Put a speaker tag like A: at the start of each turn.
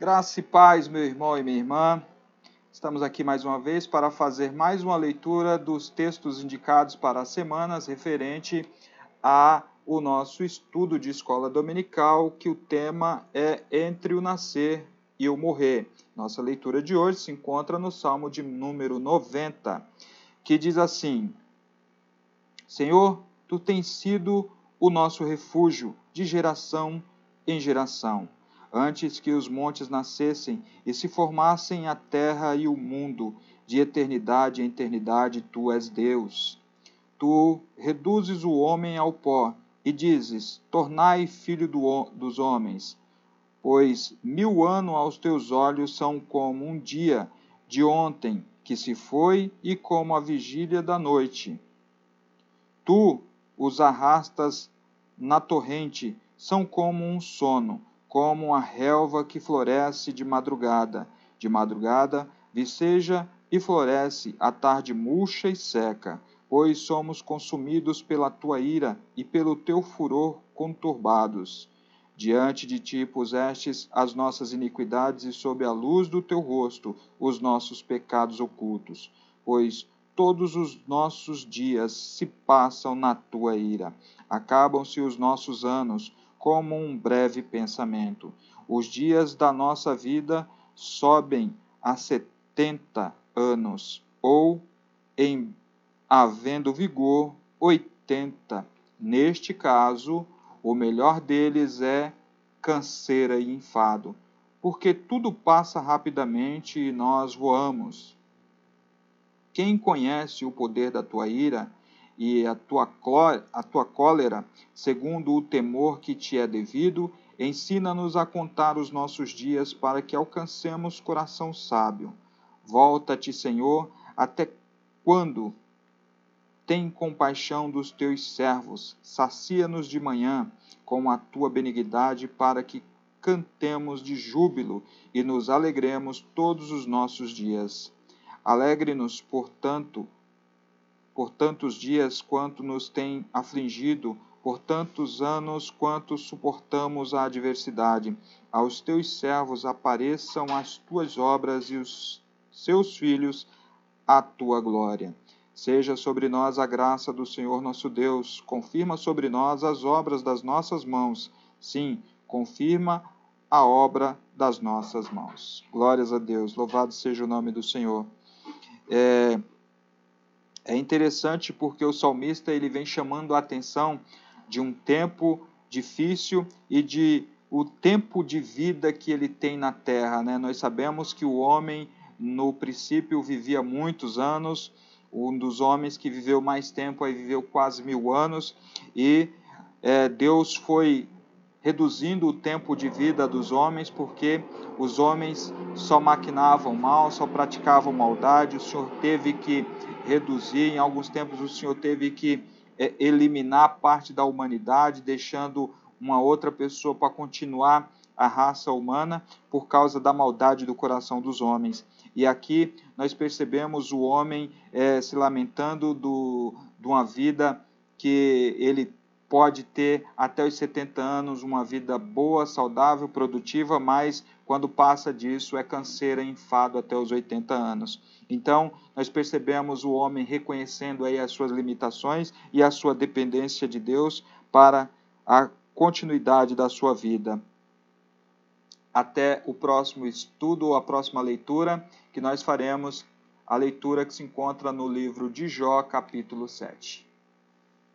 A: Graça e paz, meu irmão e minha irmã. Estamos aqui mais uma vez para fazer mais uma leitura dos textos indicados para as semanas referente a o nosso estudo de escola dominical, que o tema é Entre o Nascer e o Morrer. Nossa leitura de hoje se encontra no Salmo de número 90, que diz assim: Senhor, tu tens sido o nosso refúgio de geração em geração antes que os montes nascessem e se formassem a terra e o mundo, de eternidade em eternidade, tu és Deus. Tu reduzes o homem ao pó e dizes: Tornai filho do, dos homens. Pois mil anos aos teus olhos são como um dia de ontem que se foi e como a vigília da noite. Tu os arrastas na torrente, são como um sono como a relva que floresce de madrugada. De madrugada viceja e floresce, a tarde murcha e seca, pois somos consumidos pela tua ira e pelo teu furor conturbados. Diante de ti pusestes as nossas iniquidades e sob a luz do teu rosto os nossos pecados ocultos, pois todos os nossos dias se passam na tua ira. Acabam-se os nossos anos, como um breve pensamento. Os dias da nossa vida sobem a setenta anos, ou, em havendo vigor, oitenta. Neste caso, o melhor deles é canseira e enfado, porque tudo passa rapidamente e nós voamos. Quem conhece o poder da tua ira e a tua, a tua cólera, segundo o temor que te é devido, ensina-nos a contar os nossos dias para que alcancemos coração sábio. Volta-te, Senhor, até quando? Tem compaixão dos teus servos, sacia-nos de manhã com a tua benignidade, para que cantemos de júbilo e nos alegremos todos os nossos dias. Alegre-nos, portanto, por tantos dias quanto nos tem afligido, por tantos anos quanto suportamos a adversidade. Aos teus servos apareçam as tuas obras e os seus filhos a tua glória. Seja sobre nós a graça do Senhor nosso Deus, confirma sobre nós as obras das nossas mãos. Sim, confirma a obra das nossas mãos. Glórias a Deus, louvado seja o nome do Senhor. É, é interessante porque o salmista ele vem chamando a atenção de um tempo difícil e de o tempo de vida que ele tem na terra. Né? Nós sabemos que o homem, no princípio, vivia muitos anos, um dos homens que viveu mais tempo aí viveu quase mil anos, e é, Deus foi reduzindo o tempo de vida dos homens, porque os homens só maquinavam mal, só praticavam maldade, o Senhor teve que reduzir, em alguns tempos o Senhor teve que é, eliminar parte da humanidade, deixando uma outra pessoa para continuar a raça humana por causa da maldade do coração dos homens. E aqui nós percebemos o homem é, se lamentando do, de uma vida que ele pode ter até os 70 anos uma vida boa, saudável, produtiva, mas quando passa disso é canseira, enfado até os 80 anos. Então, nós percebemos o homem reconhecendo aí as suas limitações e a sua dependência de Deus para a continuidade da sua vida. Até o próximo estudo, a próxima leitura, que nós faremos a leitura que se encontra no livro de Jó, capítulo 7.